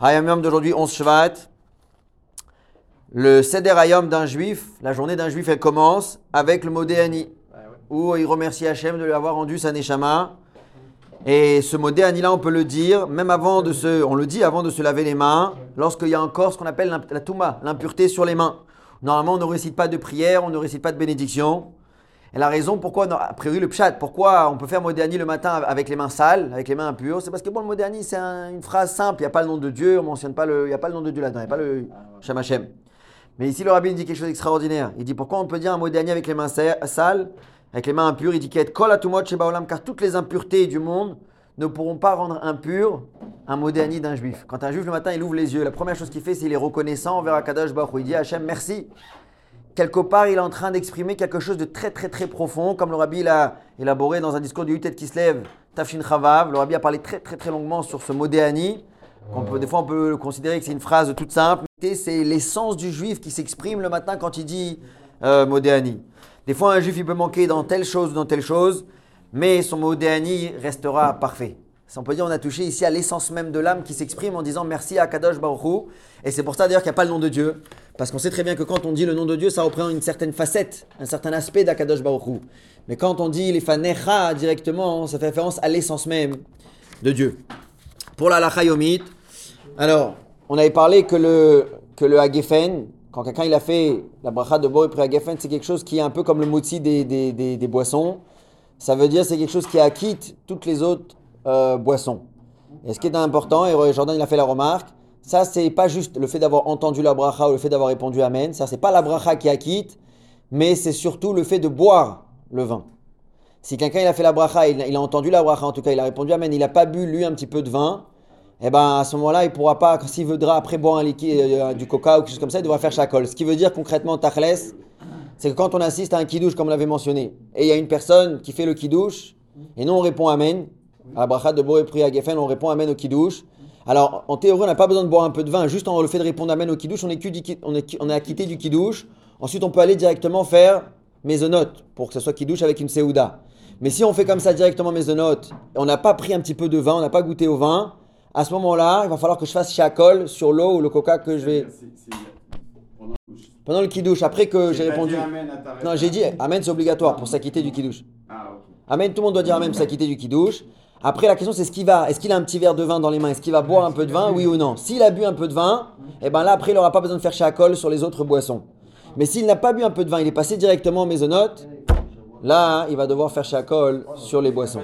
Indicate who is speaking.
Speaker 1: Hayam d'aujourd'hui, 11 Shvat. Le Seder Hayom d'un juif, la journée d'un juif, elle commence avec le mot Déani, où il remercie Hachem de lui avoir rendu sa Neshama. Et ce mot Déani là, on peut le dire, même avant de se, on le dit avant de se laver les mains, lorsqu'il y a encore ce qu'on appelle la Touma, l'impureté sur les mains. Normalement, on ne récite pas de prière, on ne récite pas de bénédiction. Et la raison pourquoi, a priori le pshat, pourquoi on peut faire Modéani le matin avec les mains sales, avec les mains impures, c'est parce que bon, le Modéani c'est un- une phrase simple, il n'y a pas le nom de Dieu, on mentionne pas le, il n'y a pas le nom de Dieu là-dedans, il n'y a pas le Shem Hashem. Mais ici le rabbi dit quelque chose d'extraordinaire. Il dit pourquoi on peut dire un Modéani avec les mains sa- sales, avec les mains impures, il dit qu'il kol atumot sheba olam, car toutes les impuretés du monde ne pourront pas rendre impur un Modéani d'un juif. Quand un juif le matin il ouvre les yeux, la première chose qu'il fait c'est qu'il est reconnaissant envers Akadosh Baruch. Il dit Hachem merci quelque part, il est en train d'exprimer quelque chose de très très très profond, comme le rabbi l'a élaboré dans un discours du Yutet qui se lève, Tafshin Chavav. Le rabbi a parlé très très très longuement sur ce mot Déani. qu'on peut- Des fois, on peut considérer que c'est une phrase toute simple, c'est l'essence du juif qui s'exprime le matin quand il dit euh, Modéani. Des fois, un juif, il peut manquer dans telle chose ou dans telle chose, mais son Modéani restera parfait. On peut dire on a touché ici à l'essence même de l'âme qui s'exprime en disant merci à Kadosh Baruch. Et c'est pour ça d'ailleurs qu'il n'y a pas le nom de Dieu. Parce qu'on sait très bien que quand on dit le nom de Dieu, ça représente une certaine facette, un certain aspect d'Akadosh Baruch. Mais quand on dit les fanecha directement, ça fait référence à l'essence même de Dieu. Pour la halakha yomit, alors, on avait parlé que le, que le Hagefen, quand quelqu'un il a fait la bracha de Boré pré Hagefen, c'est quelque chose qui est un peu comme le motzi des, des, des, des boissons. Ça veut dire c'est quelque chose qui acquitte toutes les autres euh, boissons. Et ce qui est important, et Jordan il a fait la remarque, ça c'est pas juste le fait d'avoir entendu la bracha ou le fait d'avoir répondu Amen, ça c'est pas la bracha qui acquitte, mais c'est surtout le fait de boire le vin. Si quelqu'un il a fait la bracha, il, a entendu la bracha en tout cas, il a répondu Amen, il n'a pas bu lui un petit peu de vin, eh ben à ce moment-là il pourra pas, s'il voudra après boire un liquide, euh, du coca ou quelque chose comme ça, il devra faire shakol. Ce qui veut dire concrètement tachles, c'est que quand on assiste à un kidouche comme l'avait mentionné, et il y a une personne qui fait le kidouche, et nous on répond Amen, à la bracha de Boré Pri Geffen, on répond Amen au kidouche. Alors en théorie on n'a pas besoin de boire un peu de vin, juste en le fait de répondre Amen au kidouche, on est, cu- du- on est, on est acquitté du kidouche. Ensuite on peut aller directement faire mésonote, pour que ce soit kidouche avec une seouda. Mais si on fait comme ça directement mésonote, et on n'a pas pris un petit peu de vin, on n'a pas goûté au vin, à ce moment-là, il va falloir que je fasse chakol sur l'eau ou le coca que je vais...
Speaker 2: Pendant le.
Speaker 1: Pendant le kidouche, après que j'ai répondu...
Speaker 2: amen
Speaker 1: Non, j'ai dit Amen c'est obligatoire pour s'acquitter du kidouche.
Speaker 2: Ah.
Speaker 1: Amen, tout le monde doit dire Amen pour s'acquitter du kidouche. Après, la question c'est ce qu'il va, est-ce qu'il a un petit verre de vin dans les mains? Est-ce qu'il va boire un peu de vin, oui ou non? S'il a bu un peu de vin, et ben là après il n'aura pas besoin de faire chakol sur les autres boissons. Mais s'il n'a pas bu un peu de vin, il est passé directement en mésonote, là il va devoir faire chakol sur les boissons.